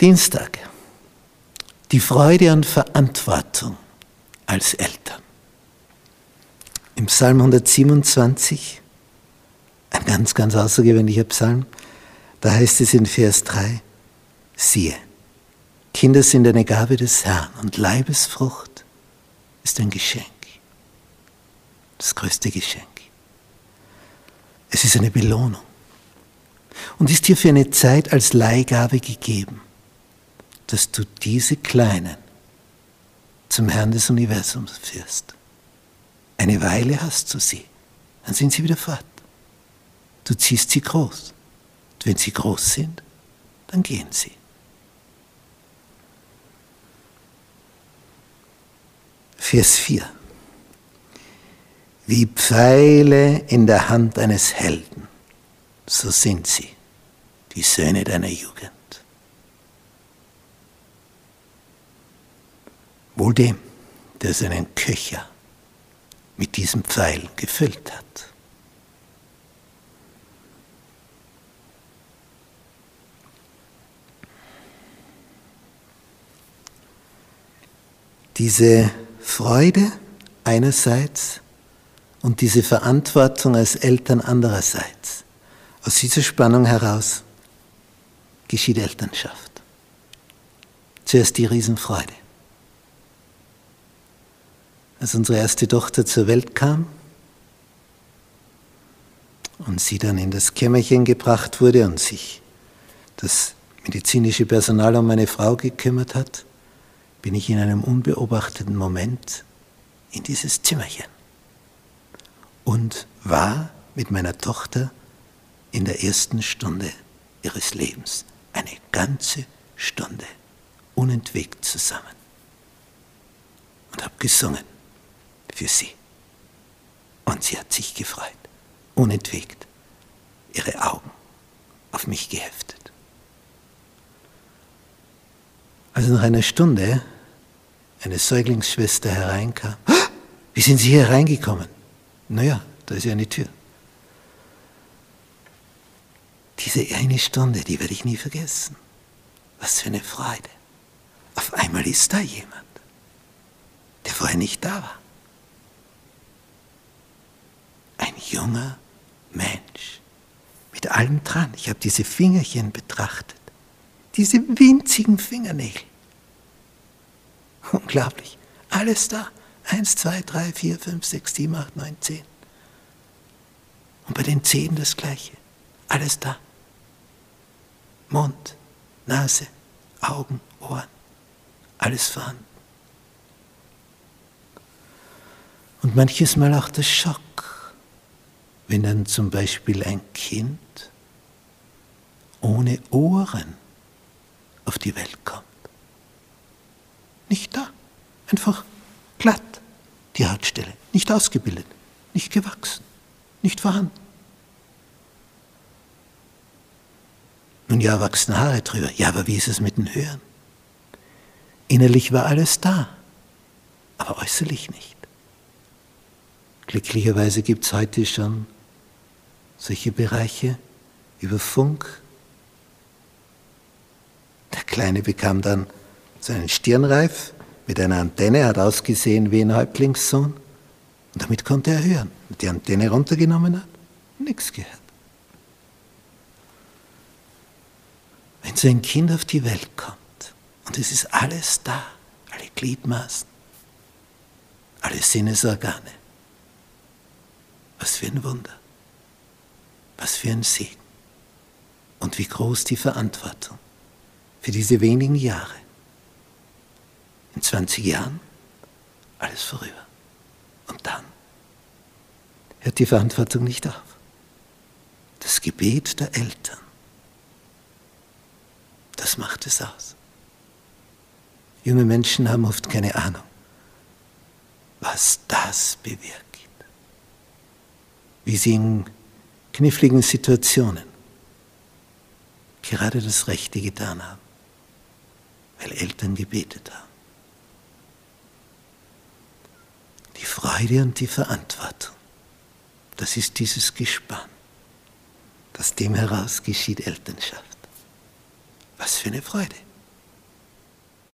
Dienstag. Die Freude und Verantwortung als Eltern. Im Psalm 127, ein ganz, ganz außergewöhnlicher Psalm, da heißt es in Vers 3, siehe, Kinder sind eine Gabe des Herrn und Leibesfrucht ist ein Geschenk. Das größte Geschenk. Es ist eine Belohnung und ist dir für eine Zeit als Leihgabe gegeben, dass du diese Kleinen zum Herrn des Universums führst. Eine Weile hast du sie, dann sind sie wieder fort. Du ziehst sie groß. Und wenn sie groß sind, dann gehen sie. Vers 4. Wie Pfeile in der Hand eines Helden, so sind sie, die Söhne deiner Jugend. Wohl dem, der seinen Köcher mit diesem Pfeil gefüllt hat. Diese Freude einerseits und diese Verantwortung als Eltern andererseits. Aus dieser Spannung heraus geschieht Elternschaft. Zuerst die Riesenfreude. Als unsere erste Tochter zur Welt kam und sie dann in das Kämmerchen gebracht wurde und sich das medizinische Personal um meine Frau gekümmert hat, bin ich in einem unbeobachteten Moment in dieses Zimmerchen und war mit meiner Tochter in der ersten Stunde ihres Lebens, eine ganze Stunde, unentwegt zusammen und habe gesungen für sie. Und sie hat sich gefreut, unentwegt, ihre Augen auf mich geheftet. Also nach einer Stunde eine Säuglingsschwester hereinkam, wie sind Sie hier reingekommen? Naja, da ist ja eine Tür. Diese eine Stunde, die werde ich nie vergessen. Was für eine Freude. Auf einmal ist da jemand, der vorher nicht da war. Ein junger Mensch mit allem dran. Ich habe diese Fingerchen betrachtet, diese winzigen Fingernägel. Unglaublich. Alles da. Eins, zwei, drei, vier, fünf, sechs, sieben, acht, neun, zehn. Und bei den Zehen das Gleiche. Alles da. Mund, Nase, Augen, Ohren. Alles vorhanden. Und manches Mal auch der Schock, wenn dann zum Beispiel ein Kind ohne Ohren auf die Welt kommt. Nicht da. Einfach glatt, die Hautstelle. Nicht ausgebildet, nicht gewachsen, nicht vorhanden. Nun ja, wachsen Haare drüber. Ja, aber wie ist es mit dem Hören? Innerlich war alles da, aber äußerlich nicht. Glücklicherweise gibt es heute schon solche Bereiche über Funk. Der Kleine bekam dann seinen Stirnreif mit einer Antenne, hat ausgesehen wie ein Häuptlingssohn. Und damit konnte er hören. Und die Antenne runtergenommen hat, nichts gehört. Wenn so ein Kind auf die Welt kommt und es ist alles da, alle Gliedmaßen, alle Sinnesorgane, was für ein Wunder, was für ein Segen und wie groß die Verantwortung für diese wenigen Jahre in 20 Jahren alles vorüber. Und dann hört die Verantwortung nicht auf. Das Gebet der Eltern, das macht es aus. Junge Menschen haben oft keine Ahnung, was das bewirkt. Wie sie in kniffligen Situationen gerade das Rechte getan haben, weil Eltern gebetet haben. Die Freude und die Verantwortung, das ist dieses Gespann. Aus dem heraus geschieht Elternschaft. Was für eine Freude.